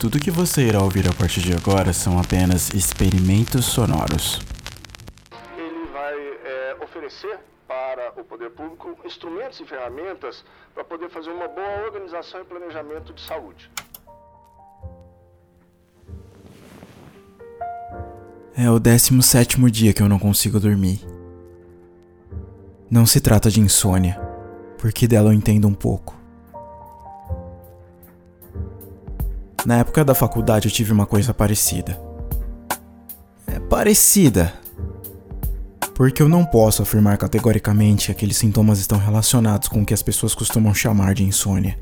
Tudo que você irá ouvir a partir de agora são apenas experimentos sonoros. Ele vai é, oferecer para o poder público instrumentos e ferramentas para poder fazer uma boa organização e planejamento de saúde. É o 17 dia que eu não consigo dormir. Não se trata de insônia, porque dela eu entendo um pouco. Na época da faculdade eu tive uma coisa parecida. É parecida. Porque eu não posso afirmar categoricamente que aqueles sintomas estão relacionados com o que as pessoas costumam chamar de insônia.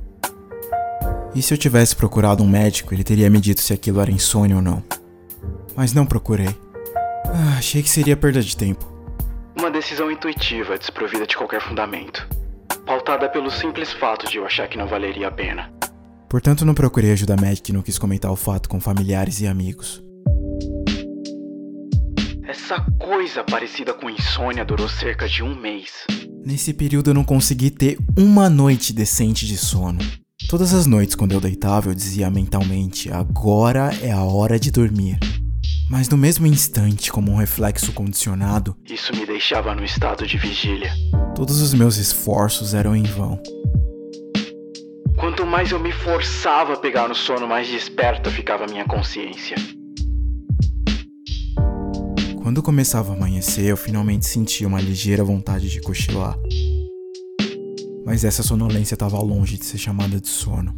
E se eu tivesse procurado um médico, ele teria me dito se aquilo era insônia ou não. Mas não procurei. Ah, achei que seria perda de tempo. Uma decisão intuitiva, desprovida de qualquer fundamento. Pautada pelo simples fato de eu achar que não valeria a pena. Portanto, não procurei ajuda médica e não quis comentar o fato com familiares e amigos. Essa coisa parecida com insônia durou cerca de um mês. Nesse período eu não consegui ter uma noite decente de sono. Todas as noites, quando eu deitava, eu dizia mentalmente: agora é a hora de dormir. Mas no mesmo instante, como um reflexo condicionado, isso me deixava no estado de vigília. Todos os meus esforços eram em vão. Quanto mais eu me forçava a pegar no sono, mais desperta ficava minha consciência. Quando começava a amanhecer, eu finalmente sentia uma ligeira vontade de cochilar. Mas essa sonolência estava longe de ser chamada de sono.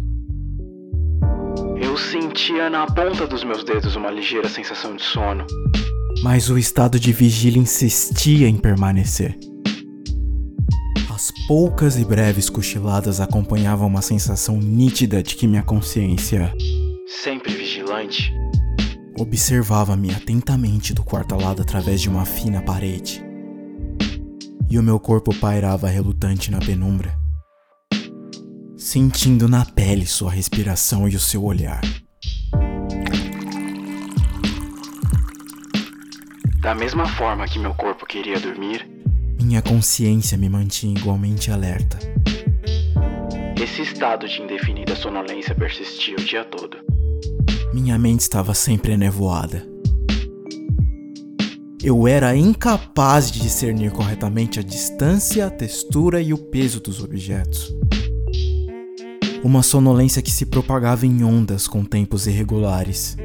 Eu sentia na ponta dos meus dedos uma ligeira sensação de sono. Mas o estado de vigília insistia em permanecer. As poucas e breves cochiladas acompanhavam uma sensação nítida de que minha consciência, sempre vigilante, observava-me atentamente do quarto ao lado através de uma fina parede. E o meu corpo pairava relutante na penumbra, sentindo na pele sua respiração e o seu olhar. Da mesma forma que meu corpo queria dormir, minha consciência me mantinha igualmente alerta. Esse estado de indefinida sonolência persistia o dia todo. Minha mente estava sempre enevoada. Eu era incapaz de discernir corretamente a distância, a textura e o peso dos objetos. Uma sonolência que se propagava em ondas com tempos irregulares.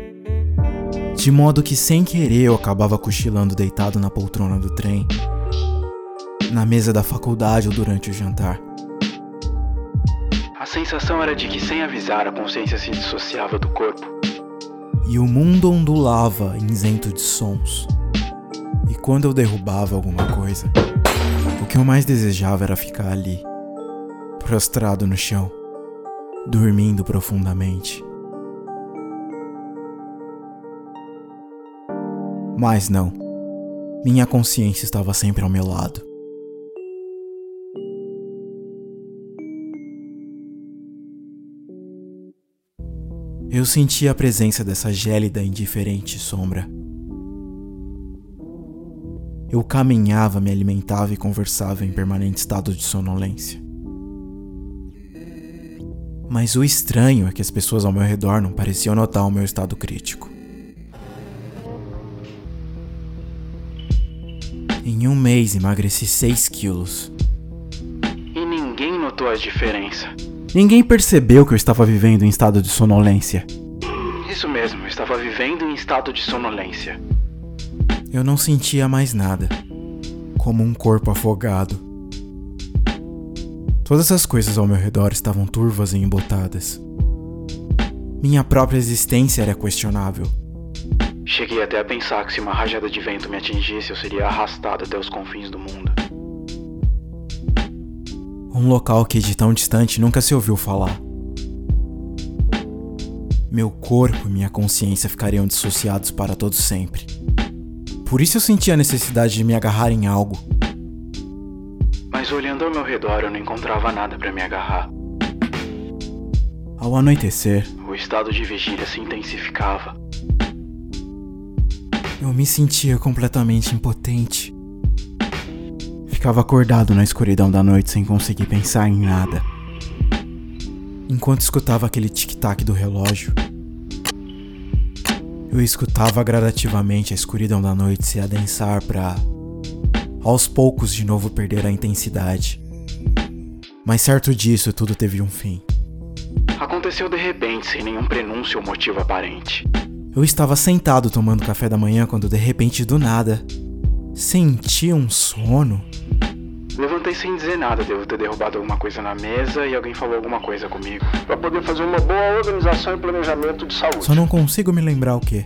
De modo que, sem querer, eu acabava cochilando deitado na poltrona do trem na mesa da faculdade ou durante o jantar. A sensação era de que, sem avisar, a consciência se dissociava do corpo. E o mundo ondulava, isento de sons. E quando eu derrubava alguma coisa, o que eu mais desejava era ficar ali, prostrado no chão, dormindo profundamente. Mas não. Minha consciência estava sempre ao meu lado. Eu sentia a presença dessa gélida indiferente sombra. Eu caminhava, me alimentava e conversava em permanente estado de sonolência. Mas o estranho é que as pessoas ao meu redor não pareciam notar o meu estado crítico. Em um mês emagreci 6 quilos. E ninguém notou a diferença. Ninguém percebeu que eu estava vivendo em estado de sonolência. Isso mesmo, eu estava vivendo em estado de sonolência. Eu não sentia mais nada, como um corpo afogado. Todas as coisas ao meu redor estavam turvas e embotadas. Minha própria existência era questionável. Cheguei até a pensar que se uma rajada de vento me atingisse, eu seria arrastado até os confins do mundo. Um local que de tão distante nunca se ouviu falar. Meu corpo e minha consciência ficariam dissociados para todo sempre. Por isso eu sentia a necessidade de me agarrar em algo. Mas olhando ao meu redor, eu não encontrava nada para me agarrar. Ao anoitecer, o estado de vigília se intensificava. Eu me sentia completamente impotente. Ficava acordado na escuridão da noite sem conseguir pensar em nada. Enquanto escutava aquele tic-tac do relógio, Eu escutava gradativamente a escuridão da noite se adensar para, aos poucos, de novo perder a intensidade. Mas certo disso, tudo teve um fim. Aconteceu de repente, sem nenhum prenúncio ou motivo aparente. Eu estava sentado tomando café da manhã quando de repente, do nada, senti um sono. Levantei sem dizer nada, devo ter derrubado alguma coisa na mesa e alguém falou alguma coisa comigo. Para poder fazer uma boa organização e planejamento de saúde. Só não consigo me lembrar o que.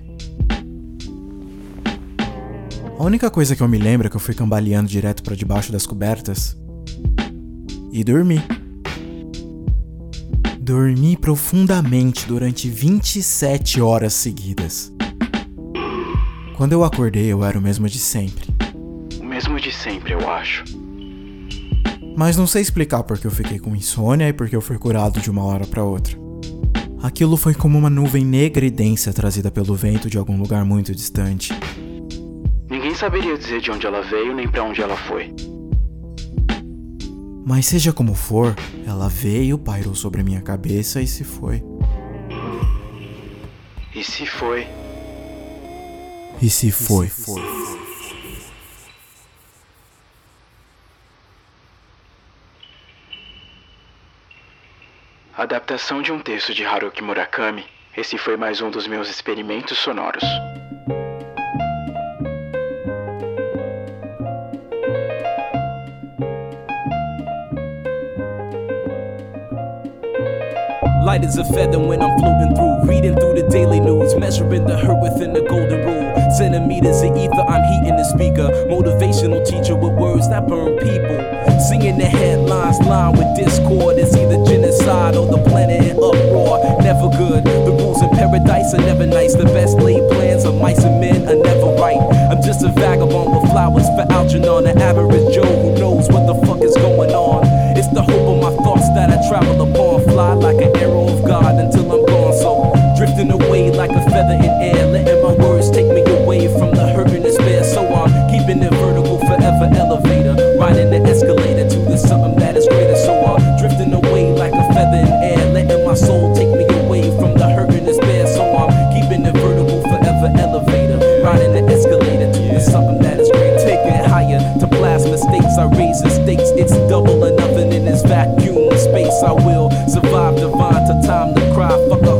A única coisa que eu me lembro é que eu fui cambaleando direto para debaixo das cobertas e dormi. Dormi profundamente durante 27 horas seguidas. Quando eu acordei, eu era o mesmo de sempre. O mesmo de sempre, eu acho. Mas não sei explicar porque eu fiquei com insônia e porque eu fui curado de uma hora para outra. Aquilo foi como uma nuvem negra e densa trazida pelo vento de algum lugar muito distante. Ninguém saberia dizer de onde ela veio nem para onde ela foi. Mas seja como for, ela veio, pairou sobre a minha cabeça e se foi. E se foi? E se foi? E se foi? Adaptação de um texto de Haruki Murakami. Esse foi mais um dos meus experimentos sonoros. Light as a feather when I'm floating through, reading through the daily news, measuring the hurt within the golden rule. Centimeters of ether, I'm heating the speaker. Motivational teacher with words that burn people. Singing the headlines, line with discord. Paradise are never nice. The best laid plans of mice and men are never right. I'm just a vagabond with flowers for Algernon, an average Joe who knows what the fuck is going on. It's the hope of my thoughts that I travel upon, vacuum space. I will survive divine to time to cry. Fuck a